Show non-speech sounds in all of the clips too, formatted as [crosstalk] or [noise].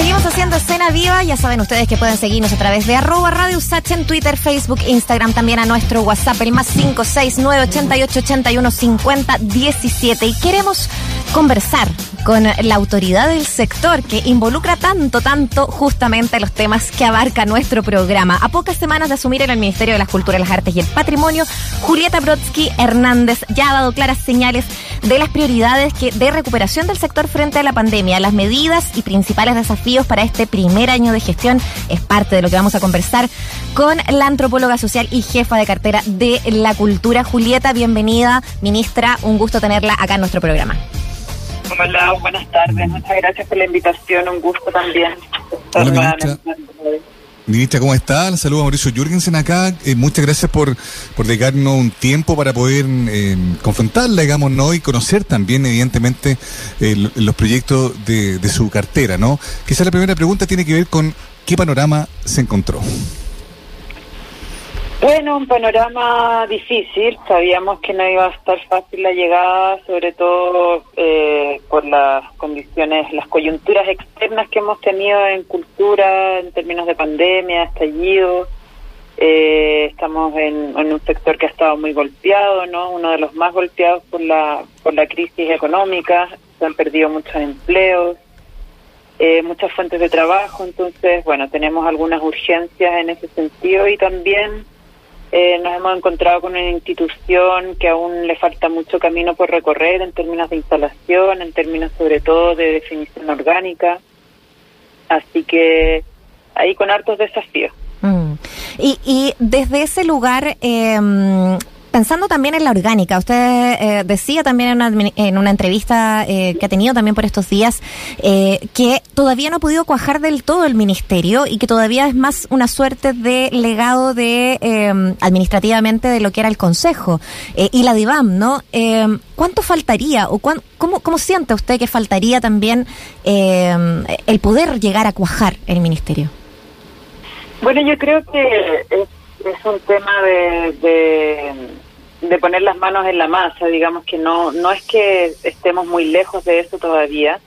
Seguimos haciendo escena viva. Ya saben ustedes que pueden seguirnos a través de arroba Radio Usach en Twitter, Facebook, Instagram, también a nuestro WhatsApp, el más 569-8881-5017. Y queremos conversar con la autoridad del sector que involucra tanto, tanto justamente los temas que abarca nuestro programa. A pocas semanas de asumir en el Ministerio de las Culturas, las Artes y el Patrimonio, Julieta Brodsky Hernández ya ha dado claras señales de las prioridades que, de recuperación del sector frente a la pandemia, las medidas y principales desafíos para este primer año de gestión. Es parte de lo que vamos a conversar con la antropóloga social y jefa de cartera de la cultura, Julieta. Bienvenida, ministra. Un gusto tenerla acá en nuestro programa. Hola, buenas tardes. Muchas gracias por la invitación. Un gusto también. Hola, ministra. Ministra, ¿cómo está? Saludos a Mauricio Jürgensen acá. Eh, muchas gracias por, por dedicarnos un tiempo para poder eh, confrontarla, digamos, ¿no? Y conocer también, evidentemente, eh, los proyectos de, de su cartera, ¿no? Quizá la primera pregunta tiene que ver con qué panorama se encontró. Bueno, un panorama difícil. Sabíamos que no iba a estar fácil la llegada, sobre todo eh, por las condiciones, las coyunturas externas que hemos tenido en cultura en términos de pandemia, estallido. Eh, estamos en, un sector que ha estado muy golpeado, ¿no? Uno de los más golpeados por la por la crisis económica. Se han perdido muchos empleos. Eh, muchas fuentes de trabajo, entonces, bueno, tenemos algunas urgencias en ese sentido y también eh, nos hemos encontrado con una institución que aún le falta mucho camino por recorrer en términos de instalación, en términos sobre todo de definición orgánica. Así que ahí con hartos desafíos. Mm. Y, y desde ese lugar, eh, pensando también en la orgánica, usted eh, decía también en una, en una entrevista eh, que ha tenido también por estos días eh, que todavía no ha podido cuajar del todo el ministerio y que todavía es más una suerte de legado de administrativamente de lo que era el Consejo y la DIVAM, ¿no? ¿Cuánto faltaría o cuán, cómo, cómo siente usted que faltaría también el poder llegar a cuajar el ministerio? Bueno, yo creo que es es un tema de, de, poner las manos en la masa, digamos que no, no es que estemos muy lejos de eso todavía,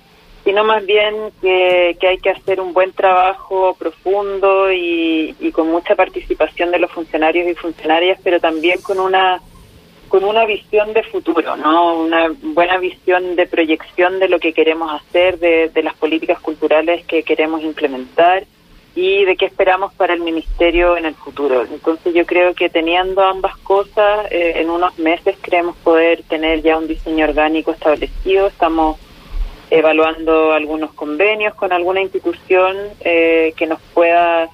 sino más bien que, que hay que hacer un buen trabajo profundo y, y con mucha participación de los funcionarios y funcionarias, pero también con una con una visión de futuro, ¿no? Una buena visión de proyección de lo que queremos hacer, de, de las políticas culturales que queremos implementar y de qué esperamos para el ministerio en el futuro. Entonces yo creo que teniendo ambas cosas, eh, en unos meses creemos poder tener ya un diseño orgánico establecido. Estamos evaluando algunos convenios con alguna institución eh, que nos pueda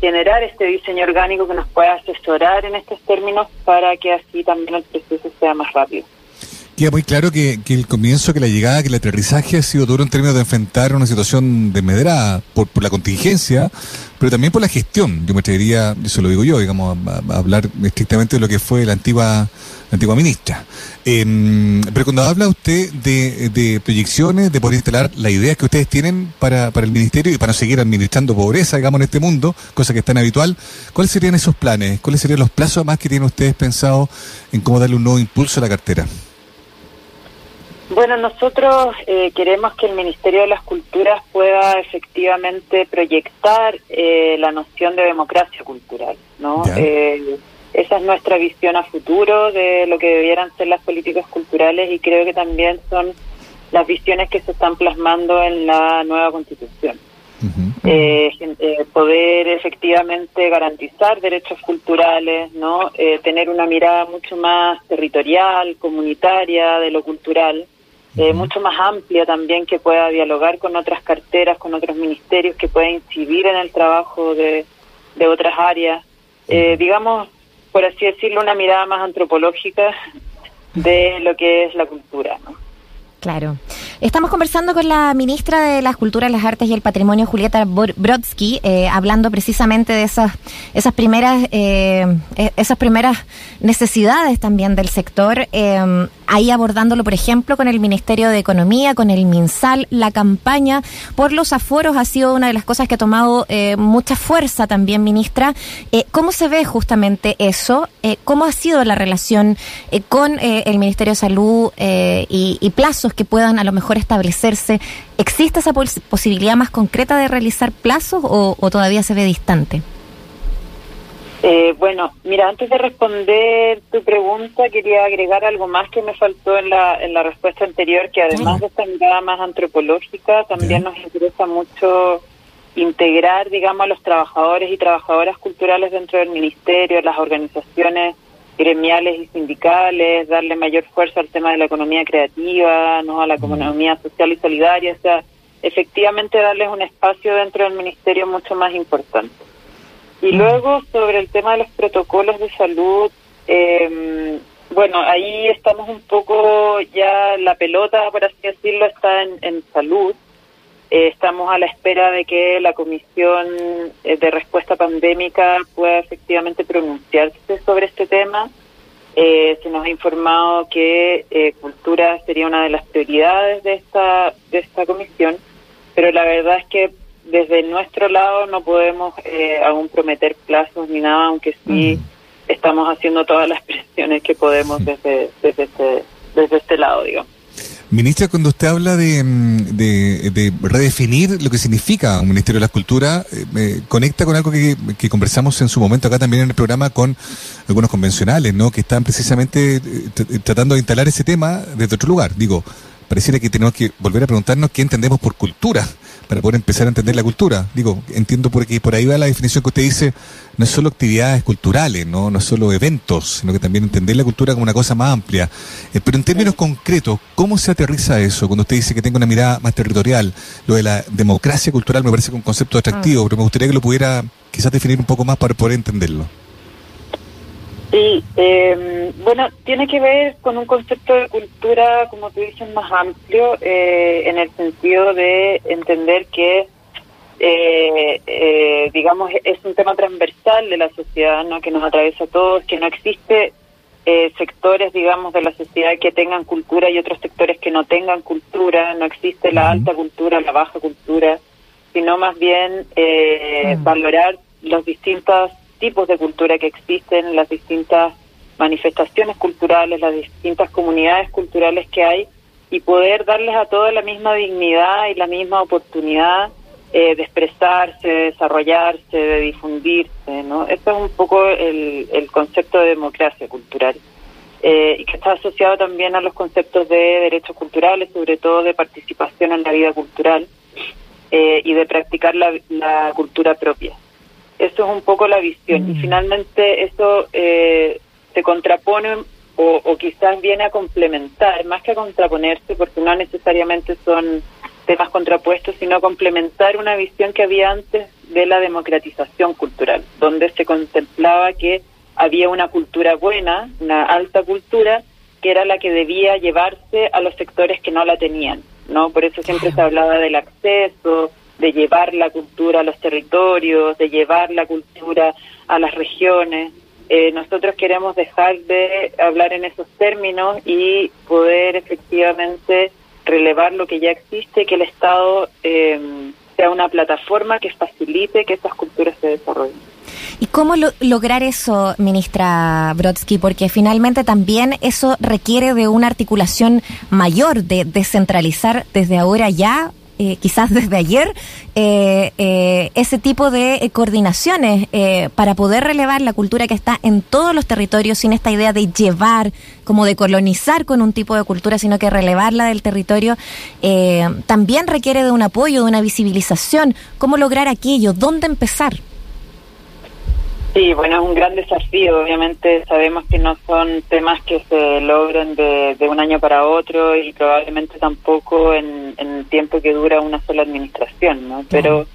generar este diseño orgánico, que nos pueda asesorar en estos términos para que así también el proceso sea más rápido queda muy claro que, que, el comienzo, que la llegada, que el aterrizaje ha sido duro en términos de enfrentar una situación desmedrada por, por la contingencia, pero también por la gestión. Yo me atrevería, eso lo digo yo, digamos, a, hablar estrictamente de lo que fue la antigua, la antigua ministra. Eh, pero cuando habla usted de, de, proyecciones, de poder instalar las ideas que ustedes tienen para, el ministerio y para no seguir administrando pobreza, digamos, en este mundo, cosa que es tan habitual, ¿cuáles serían esos planes? ¿Cuáles serían los plazos más que tienen ustedes pensado en cómo darle un nuevo impulso a la cartera? Bueno, nosotros eh, queremos que el Ministerio de las Culturas pueda efectivamente proyectar eh, la noción de democracia cultural, ¿no? Eh, esa es nuestra visión a futuro de lo que debieran ser las políticas culturales y creo que también son las visiones que se están plasmando en la nueva Constitución. poder efectivamente garantizar derechos culturales, no, tener una mirada mucho más territorial, comunitaria de lo cultural, eh, mucho más amplia también que pueda dialogar con otras carteras, con otros ministerios, que pueda incidir en el trabajo de, de otras áreas. Eh, digamos, por así decirlo, una mirada más antropológica de lo que es la cultura. ¿no? Claro. Estamos conversando con la ministra de las Culturas, las Artes y el Patrimonio, Julieta Brodsky, eh, hablando precisamente de esas, esas primeras, eh, e-, esas primeras necesidades también del sector. Eh, ahí abordándolo, por ejemplo, con el Ministerio de Economía, con el MinSal, la campaña por los aforos ha sido una de las cosas que ha tomado mucha fuerza también, ministra. ¿Cómo se ve justamente eso? ¿Cómo ha sido la relación con el Ministerio de Salud y, y plazos que puedan a lo mejor establecerse. ¿Existe esa posibilidad más concreta de realizar plazos o, todavía se ve distante? Eh, bueno, mira, antes de responder tu pregunta, quería agregar algo más que me faltó en la, en la respuesta anterior, que además de esta mirada más antropológica, también nos interesa mucho integrar, digamos, a los trabajadores y trabajadoras culturales dentro del ministerio, las organizaciones gremiales y sindicales, darle mayor fuerza al tema de la economía creativa, no a la economía social y solidaria, o sea, efectivamente darles un espacio dentro del ministerio mucho más importante. Y luego sobre el tema de los protocolos de salud, eh, bueno, ahí estamos un poco ya la pelota, por así decirlo, está en, en salud. Eh, estamos a la espera de que la Comisión eh, de Respuesta Pandémica pueda efectivamente pronunciarse sobre este tema. Eh, se nos ha informado que cultura sería una de las prioridades de esta, de esta comisión, pero la verdad es que desde nuestro lado no podemos aún prometer plazos ni nada, aunque sí estamos haciendo todas las presiones que podemos desde, desde, este, desde este lado, digamos. Ministra, cuando usted habla mm, de, de, redefinir lo que significa un Ministerio de la Cultura, eh, conecta con algo que, que, conversamos en su momento acá también en el programa con algunos convencionales, ¿no? Que están precisamente eh, tratando de instalar ese tema desde otro lugar. Digo, pareciera que tenemos que volver a preguntarnos qué entendemos por cultura para poder empezar a entender la cultura. Digo, entiendo porque por ahí va la definición que usted dice, no es solo actividades culturales, no, no es solo eventos, sino que también entender la cultura como una cosa más amplia. Eh, pero en términos concretos, ¿cómo se aterriza eso cuando usted dice que tenga una mirada más territorial? Lo de la democracia cultural me parece un concepto atractivo, ah. pero me gustaría que lo pudiera quizás definir un poco más para poder entenderlo. Sí, eh, bueno, tiene que ver con un concepto de cultura, como tú dices, más amplio, eh, en el sentido de entender que, eh, eh, digamos, es un tema transversal de la sociedad, ¿no? que nos atraviesa a todos, que no existe sectores, digamos, de la sociedad que tengan cultura y otros sectores que no tengan cultura, no existe la alta cultura, la baja cultura, sino más bien valorar los distintos tipos de cultura que existen, las distintas manifestaciones culturales, las distintas comunidades culturales que hay y poder darles a todos la misma dignidad y la misma oportunidad eh, de expresarse, de desarrollarse, de difundirse, ¿no? Eso es un poco el, el concepto de democracia cultural eh, y que está asociado también a los conceptos de derechos culturales, sobre todo de participación en la vida cultural eh, y de practicar la, la cultura propia. Eso es un poco la visión. Y mm. finalmente eso eh, se contrapone o, quizás viene a complementar, más que a contraponerse, porque no necesariamente son temas contrapuestos, sino a complementar una visión que había antes de la democratización cultural, donde se contemplaba que había una cultura buena, una alta cultura, que era la que debía llevarse a los sectores que no la tenían, ¿no? Por eso siempre se hablaba del acceso, de llevar la cultura a los territorios, de llevar la cultura a las regiones. Eh, nosotros queremos dejar de hablar en esos términos y poder efectivamente relevar lo que ya existe, que el Estado eh, sea una plataforma que facilite que esas culturas se desarrollen. ¿Y cómo lograr eso, ministra Brodsky? Porque finalmente también eso requiere de una articulación mayor, de descentralizar desde ahora ya eh, quizás desde ayer, eh, eh, ese tipo de coordinaciones para poder relevar la cultura que está en todos los territorios sin esta idea de llevar, como de colonizar con un tipo de cultura, sino que relevarla del territorio, también requiere de un apoyo, de una visibilización. ¿Cómo lograr aquello? ¿Dónde empezar? Sí, bueno, es un gran desafío. Obviamente sabemos que no son temas que se logren de, un año para otro y probablemente tampoco en, el tiempo que dura una sola administración, ¿no? Pero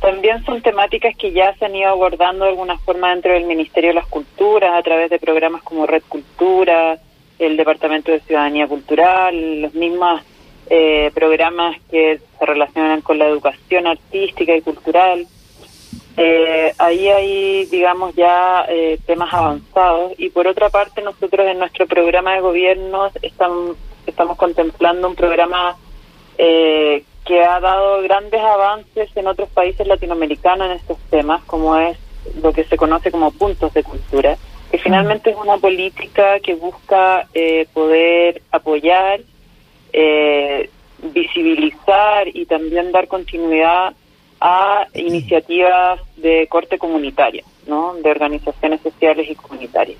también son temáticas que ya se han ido abordando de alguna forma dentro del Ministerio de las Culturas a través de programas como Red Cultura, el Departamento de Ciudadanía Cultural, los mismos eh, programas que se relacionan con la educación artística y cultural. Eh, ahí hay, digamos, ya eh, temas avanzados. Y por otra parte nosotros en nuestro programa de gobierno estamos, estamos contemplando un programa eh, que ha dado grandes avances en otros países latinoamericanos en estos temas, como es lo que se conoce como puntos de cultura, que finalmente es una política que busca poder apoyar visibilizar y también dar continuidad a iniciativas de corte comunitaria, ¿no? de organizaciones sociales y comunitarias.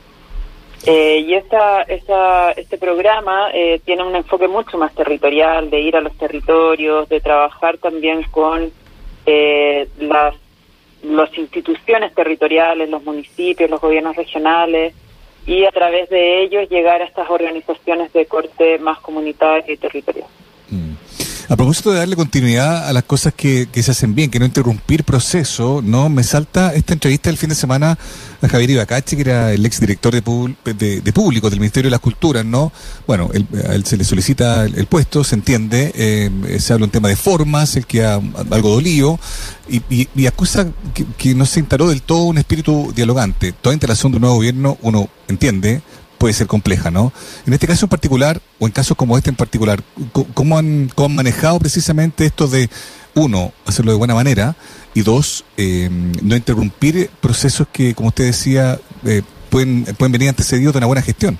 Eh, y esta, esta, este programa eh, tiene un enfoque mucho más territorial, de ir a los territorios, de trabajar también con eh, las, las instituciones territoriales, los municipios, los gobiernos regionales, y a través de ellos llegar a estas organizaciones de corte más comunitario y territorial. A propósito de darle continuidad a las cosas que, se hacen bien, que no interrumpir proceso, no me salta esta entrevista del fin de semana a Javier Ibacachi, que era el exdirector de, de, público del Ministerio de las Culturas, ¿no? Bueno, a él se le solicita el, puesto, se entiende, eh, se habla un tema de formas, el que ha algo dolido, y, y, acusa que, que, no se instaló del todo un espíritu dialogante. Toda instalación de un nuevo gobierno, uno entiende, puede ser compleja, ¿no? En este caso en particular, o en casos como este en particular, ¿cómo han, cómo han manejado precisamente esto de, uno, hacerlo de buena manera, y dos, eh, no interrumpir procesos que, como usted decía, eh, pueden, pueden venir antecedidos de una buena gestión?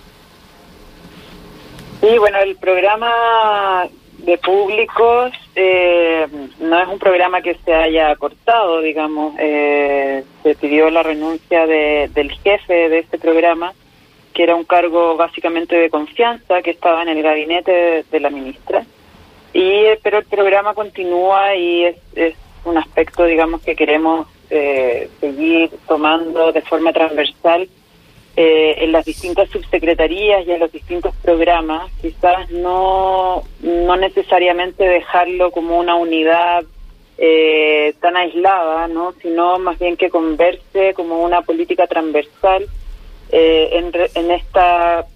Sí, bueno, el programa de públicos eh, no es un programa que se haya cortado, digamos. se pidió la renuncia de, del jefe de este programa que era un cargo básicamente de confianza que estaba en el gabinete de, la ministra. Y eh, pero el programa continúa y es, es un aspecto, digamos, que queremos eh, seguir tomando de forma transversal eh, en las distintas subsecretarías y en los distintos programas. Quizás no no necesariamente dejarlo como una unidad tan aislada, ¿no? Sino más bien que converse como una política transversal eh, en, esta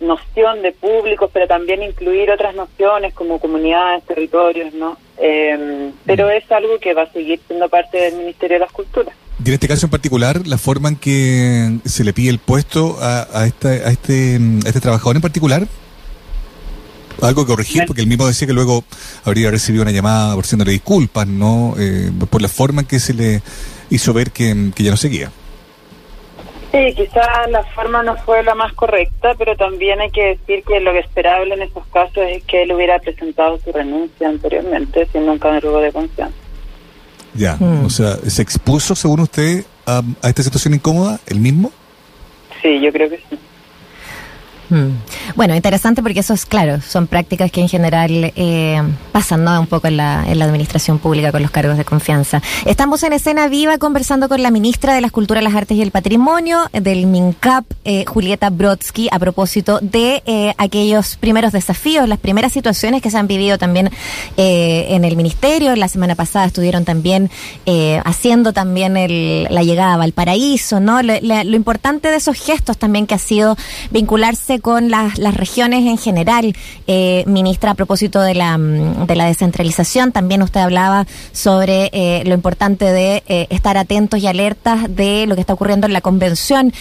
noción de público, pero también incluir otras nociones como comunidades, territorios, ¿no? Em, pero mm. es algo que va a seguir siendo parte del Ministerio de las Culturas. Y en este caso en particular, la forma en que se le pide el puesto a, a, esta, a, este, a este trabajador en particular, algo que corregir, porque él mismo decía que luego habría recibido una llamada ofreciéndole disculpas, ¿no? Eh, por la forma en que se le hizo ver que, que ya no seguía. Sí, quizás la forma no fue la más correcta, pero también hay que decir que lo esperable en estos casos es que él hubiera presentado su renuncia anteriormente, siendo un cargo de confianza. Ya, mm. o sea, ¿se expuso, según usted, a, a esta situación incómoda, el mismo? Sí, yo creo que sí. Mm. Bueno, interesante porque eso es claro, son prácticas que en general eh, pasan un poco en la, administración pública con los cargos de confianza. Estamos en escena viva conversando con la ministra de las Culturas, las Artes y el Patrimonio del MINCAP, eh, Julieta Brodsky, a propósito de eh, aquellos primeros desafíos, las primeras situaciones que se han vivido también en el ministerio. La semana pasada estuvieron también haciendo también el, la llegada a Valparaíso, ¿no? lo importante de esos gestos también que ha sido vincularse con las, las regiones en general. Eh, ministra, a propósito de la, mm, de la descentralización, también usted hablaba sobre eh, lo importante de eh, estar atentos y alertas de lo que está ocurriendo en la convención.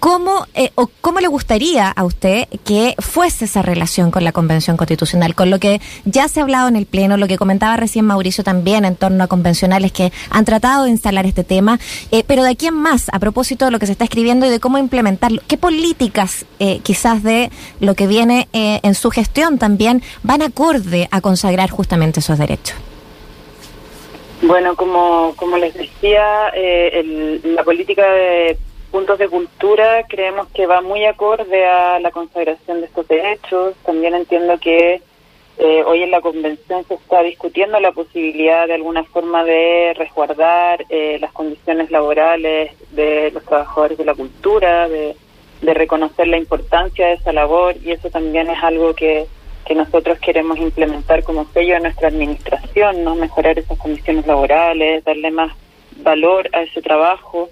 ¿Cómo, eh, o ¿Cómo le gustaría a usted que fuese esa relación con la Convención Constitucional? Con lo que ya se ha hablado en el Pleno, lo que comentaba recién Mauricio también en torno a convencionales que han tratado de instalar este tema, eh, pero de aquí en más, a propósito de lo que se está escribiendo y de cómo implementarlo, ¿qué políticas eh, quizás de lo que viene en su gestión también van acorde a consagrar justamente esos derechos? Bueno, como, como les decía, la política de puntos de cultura creemos que va muy acorde a la consagración de estos derechos. También entiendo que eh, hoy en la convención se está discutiendo la posibilidad de alguna forma de resguardar eh, las condiciones laborales de los trabajadores de la cultura, de, de, reconocer la importancia de esa labor y eso también es algo que, que nosotros queremos implementar como sello de nuestra administración, no mejorar esas condiciones laborales, darle más valor a ese trabajo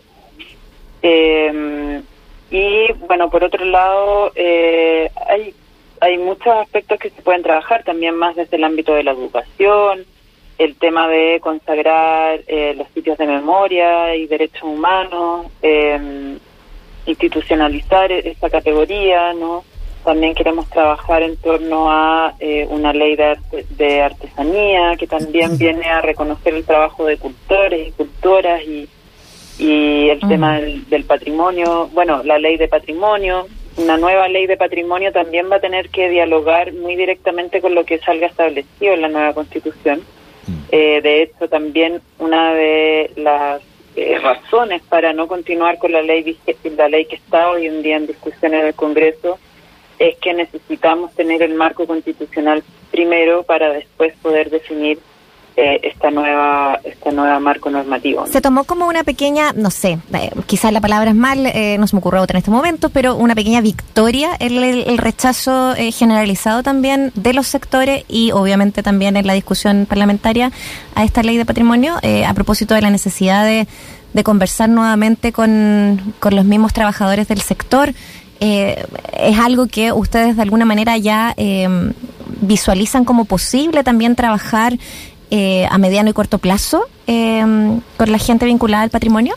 eh, y bueno, por otro lado, eh, hay, hay muchos aspectos que se pueden trabajar también más desde el ámbito de la educación, el tema de consagrar eh, los sitios de memoria y derechos humanos, eh, institucionalizar esa categoría, ¿no? También queremos trabajar en torno a eh, una ley de, de artesanía que también viene a reconocer el trabajo de cultores y cultoras y y el tema del, patrimonio, bueno, la ley de patrimonio, una nueva ley de patrimonio también va a tener que dialogar muy directamente con lo que salga establecido en la nueva constitución. Mm. Eh, de hecho, también una de las eh, razones para no continuar con la ley, la ley que está hoy en día en discusión en el Congreso es que necesitamos tener el marco constitucional primero para después poder definir eh, esta nueva esta nueva marco normativo. Se tomó como una pequeña, no sé, eh, quizás la palabra es mal, eh, no se me ocurre otra en este momento, pero una pequeña victoria el, el, rechazo generalizado también de los sectores y obviamente también en la discusión parlamentaria a esta ley de patrimonio a propósito de la necesidad de, conversar nuevamente con, con los mismos trabajadores del sector. es algo que ustedes de alguna manera ya visualizan como posible también trabajar eh, a mediano y corto plazo eh, con la gente vinculada al patrimonio?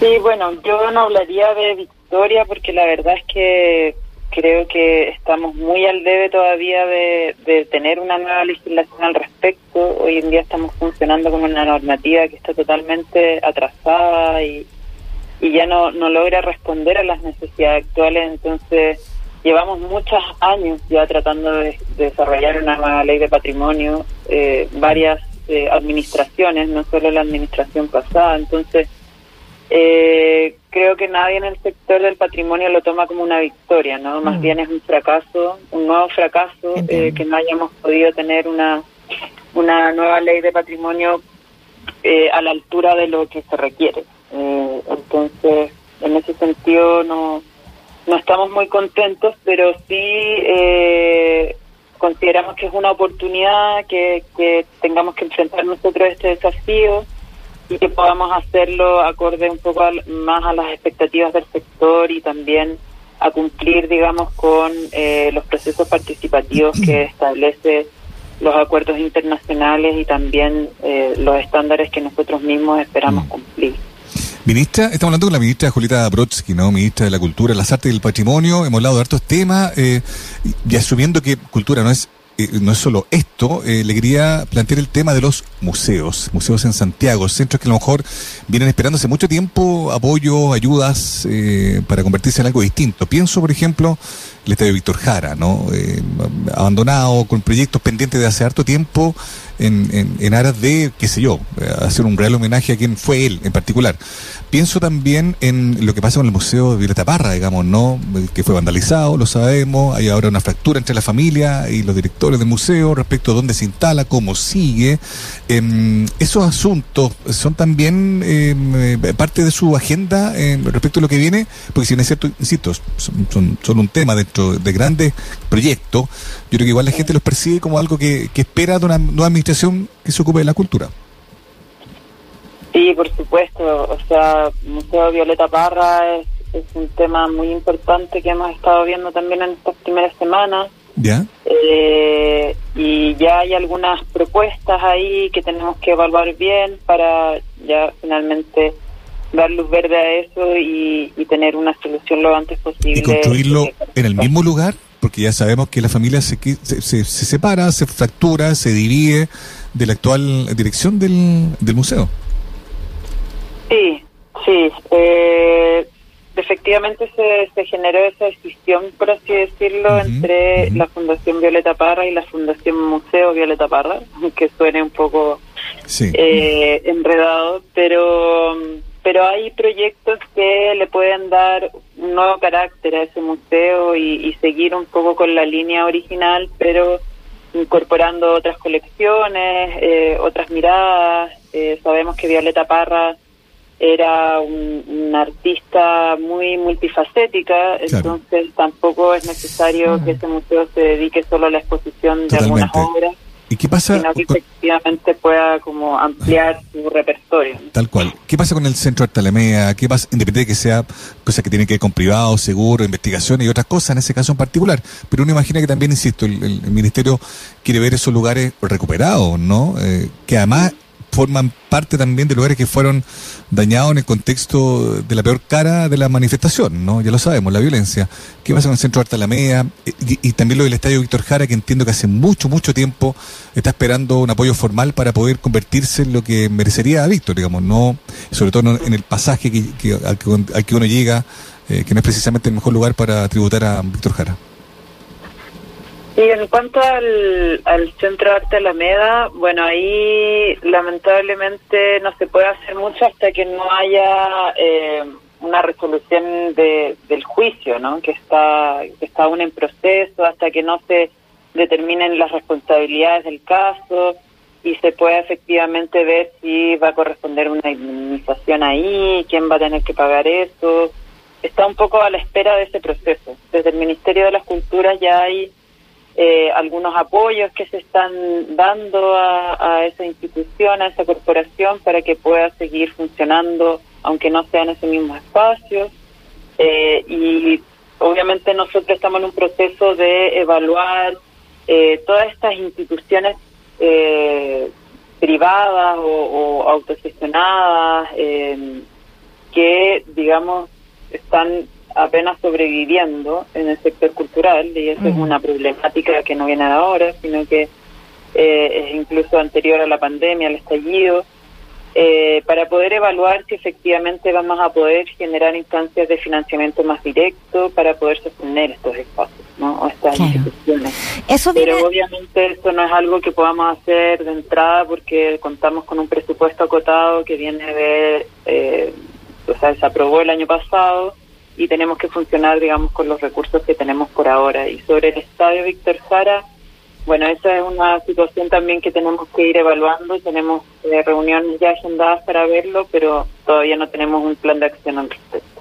Sí, bueno, yo no hablaría de victoria porque la verdad es que creo que estamos muy al debe todavía de, tener una nueva legislación al respecto. Hoy en día estamos funcionando con una normativa que está totalmente atrasada y, y ya no, no logra responder a las necesidades actuales. Entonces, llevamos muchos años ya tratando de, desarrollar una nueva ley de patrimonio, eh, varias eh, administraciones, no solo la administración pasada, entonces eh, creo que nadie en el sector del patrimonio lo toma como una victoria, ¿no? Más mm. bien es un fracaso, un nuevo fracaso, que no hayamos podido tener una, una nueva ley de patrimonio a la altura de lo que se requiere. entonces, en ese sentido no no estamos muy contentos, pero sí eh, consideramos que es una oportunidad que, tengamos que enfrentar nosotros este desafío y que podamos hacerlo acorde un poco más a las expectativas del sector y también a cumplir, digamos, con eh, los procesos participativos que establece los acuerdos internacionales y también eh, los estándares que nosotros mismos esperamos mm. cumplir. Ministra, estamos hablando con la ministra Julieta Brodsky, ¿no? Ministra de la Cultura, las Artes y el Patrimonio. Hemos hablado de hartos temas eh, y asumiendo que cultura no es eh, no es solo esto, eh, le quería plantear el tema de los museos, museos en Santiago, centros que a lo mejor vienen esperando hace mucho tiempo apoyo, ayudas eh, para convertirse en algo distinto. Pienso, por ejemplo, el Estadio Víctor Jara, ¿no? abandonado, con proyectos pendientes de hace harto tiempo en, en, aras de, qué sé yo, hacer un real homenaje a quien fue él en particular. Pienso también en lo que pasa con el Museo de Violeta Parra, digamos, ¿no? Que fue vandalizado, lo sabemos, hay ahora una fractura entre la familia y los directores del museo respecto a dónde se instala, cómo sigue. Em, esos asuntos son también em, eh, parte de su agenda em, respecto a lo que viene, porque si bien es cierto, insisto, son, son, un tema dentro de grandes proyectos, yo creo que igual la gente los percibe como algo que, que espera de una nueva administración que se ocupe de la cultura. Sí, por supuesto. O sea, Museo Violeta Parra es, un tema muy importante que hemos estado viendo también en estas primeras semanas. ¿Ya? Eh, y ya hay algunas propuestas ahí que tenemos que evaluar bien para ya finalmente dar luz verde a eso y, tener una solución lo antes posible. ¿Y construirlo en el mismo lugar? Porque ya sabemos que la familia se, se, se, separa, se fractura, se divide de la actual dirección del, del museo. Sí, sí. Eh, efectivamente se, se generó esa decisión, por así decirlo, entre la Fundación Violeta Parra y la Fundación Museo Violeta Parra, [laughs] que suene un poco eh, enredado, pero pero hay proyectos que le pueden dar un nuevo carácter a ese museo y, seguir un poco con la línea original, pero incorporando otras colecciones, eh, otras miradas. sabemos que Violeta Parra era un, artista muy multifacética, entonces tampoco es necesario que ese museo se dedique solo a la exposición de algunas obras. ¿Y qué pasa? Sino que efectivamente pueda como ampliar su repertorio. Tal cual. ¿Qué pasa con el Centro de Artalemea? ¿Qué pasa, independiente de que sea cosas que tienen que ver con privado, seguro, investigación y otras cosas, en ese caso en particular? Pero uno imagina que también, insisto, el, Ministerio quiere ver esos lugares recuperados, ¿no? Eh, que además forman parte también de lugares que fueron dañados en el contexto de la peor cara de la manifestación, ¿no? Ya lo sabemos, la violencia. ¿Qué pasa con el Centro de Arte Alameda? Y, también lo del Estadio Víctor Jara, que entiendo que hace mucho, mucho tiempo está esperando un apoyo formal para poder convertirse en lo que merecería a Víctor, digamos, no, sobre todo en el pasaje que, al, que, uno llega eh, que no es precisamente el mejor lugar para tributar a Víctor Jara. Y en cuanto al, al Centro de Arte Alameda, bueno, ahí lamentablemente no se puede hacer mucho hasta que no haya eh, una resolución de, del juicio, ¿no? Que está, que está aún en proceso, hasta que no se determinen las responsabilidades del caso y se pueda efectivamente ver si va a corresponder una indemnización ahí, quién va a tener que pagar eso. Está un poco a la espera de ese proceso. Desde el Ministerio de las Culturas ya hay eh, algunos apoyos que se están dando a, esa institución, a esa corporación, para que pueda seguir funcionando, aunque no sea en ese mismo espacio. Eh, y obviamente nosotros estamos en un proceso de evaluar eh, todas estas instituciones privadas o, o autogestionadas que, digamos, están apenas sobreviviendo en el sector cultural y eso es una problemática que no viene de ahora, sino que eh, es incluso anterior a la pandemia, al estallido, eh, para poder evaluar si efectivamente vamos a poder generar instancias de financiamiento más directo para poder sostener estos espacios, ¿no? O estas instituciones. Pero obviamente eso no es algo que podamos hacer de entrada porque contamos con un presupuesto acotado que viene de, eh, o sea, se aprobó el año pasado y tenemos que funcionar, digamos, con los recursos que tenemos por ahora. Y sobre el estadio Víctor Jara, bueno, esa es una situación también que tenemos que ir evaluando. Tenemos eh, reuniones ya agendadas para verlo, pero todavía no tenemos un plan de acción al respecto.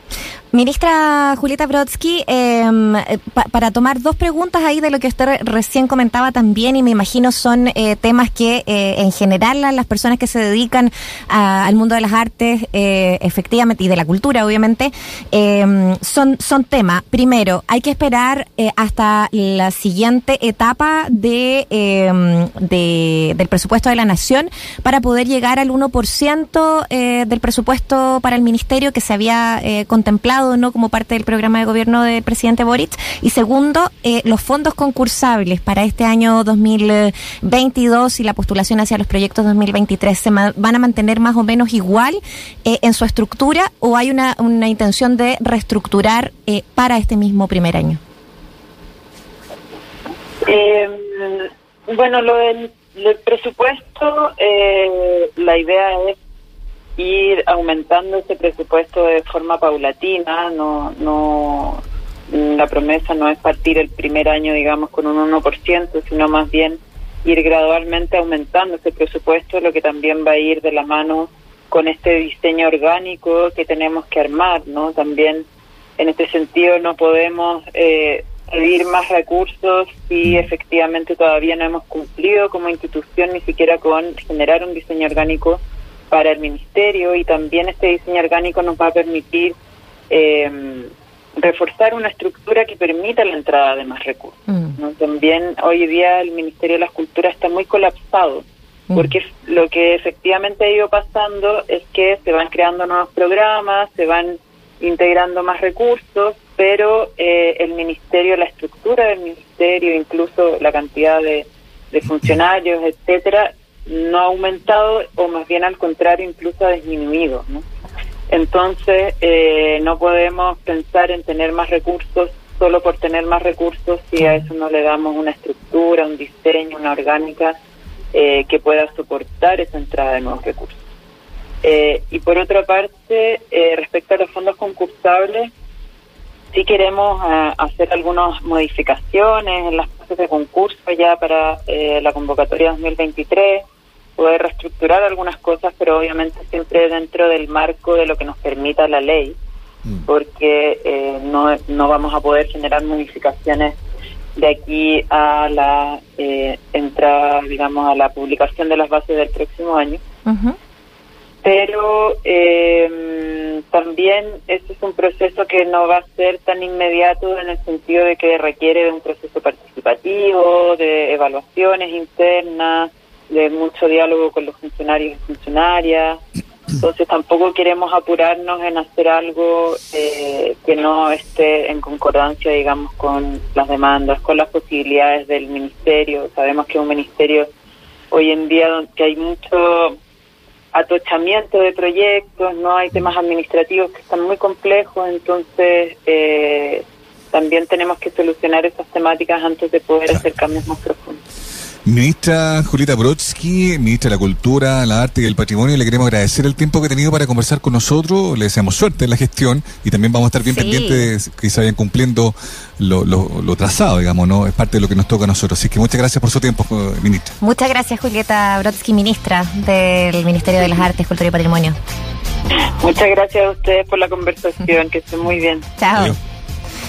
Ministra Julieta Brodsky, em, eh, para tomar dos preguntas ahí de lo que usted recién comentaba también, y me imagino son eh, temas que eh, en general las personas que se dedican al mundo de las artes, efectivamente, y de la cultura, obviamente, em, son, son temas. Primero, hay que esperar hasta la siguiente etapa de, em, de, del presupuesto de la Nación para poder llegar al 1% del presupuesto para el Ministerio que se había contemplado no como parte del programa de gobierno del presidente Boric. Y segundo, eh, los fondos concursables para este año 2022 y la postulación hacia los proyectos 2023 se van a mantener más o menos igual eh, en su estructura o hay una, una intención de reestructurar eh, para este mismo primer año. bueno, lo del, presupuesto, la idea es ir aumentando ese presupuesto de forma paulatina, no, no, la promesa no es partir el primer año, digamos, con un 1%, sino más bien ir gradualmente aumentando ese presupuesto, lo que también va a ir de la mano con este diseño orgánico que tenemos que armar, ¿no? También en este sentido no podemos eh, pedir más recursos si efectivamente todavía no hemos cumplido como institución ni siquiera con generar un diseño orgánico para el ministerio y también este diseño orgánico nos va a permitir eh, reforzar una estructura que permita la entrada de más recursos. Mm. También hoy día el Ministerio de las Culturas está muy colapsado mm. porque lo que efectivamente ha ido pasando es que se van creando nuevos programas, se van integrando más recursos, pero eh, el ministerio, la estructura del ministerio, incluso la cantidad de, de funcionarios, etcétera, no ha aumentado o más bien al contrario incluso ha disminuido. ¿no? Entonces eh, no podemos pensar en tener más recursos solo por tener más recursos si a eso no le damos una estructura, un diseño, una orgánica eh, que pueda soportar esa entrada de nuevos recursos. Eh, y por otra parte, respecto a los fondos concursables, sí queremos hacer algunas modificaciones en las fases de concurso ya para la convocatoria 2023 poder reestructurar algunas cosas, pero obviamente siempre dentro del marco de lo que nos permita la ley, mm. porque eh, no, no vamos a poder generar modificaciones de aquí a la eh, entrada, digamos, a la publicación de las bases del próximo año. Pero eh, también este es un proceso que no va a ser tan inmediato en el sentido de que requiere de un proceso participativo, de evaluaciones internas, de mucho diálogo con los funcionarios y funcionarias. Entonces tampoco queremos apurarnos en hacer algo eh, que no esté en concordancia, digamos, con las demandas, con las posibilidades del ministerio. Sabemos que un ministerio hoy en día que hay mucho atochamiento de proyectos, no hay temas administrativos que están muy complejos, entonces eh, también tenemos que solucionar esas temáticas antes de poder hacer cambios más profundos. Ministra Julieta Brodsky, ministra de la Cultura, la Arte y el Patrimonio, le queremos agradecer el tiempo que ha tenido para conversar con nosotros. Le deseamos suerte en la gestión y también vamos a estar bien pendientes de que se vayan cumpliendo lo, lo, trazado, digamos, ¿no? Es parte de lo que nos toca a nosotros. Así que muchas gracias por su tiempo, ministra. Muchas gracias, Julieta Brodsky, ministra del Ministerio de las Artes, Cultura y Patrimonio. Muchas gracias a ustedes por la conversación, que estén muy bien. Chao.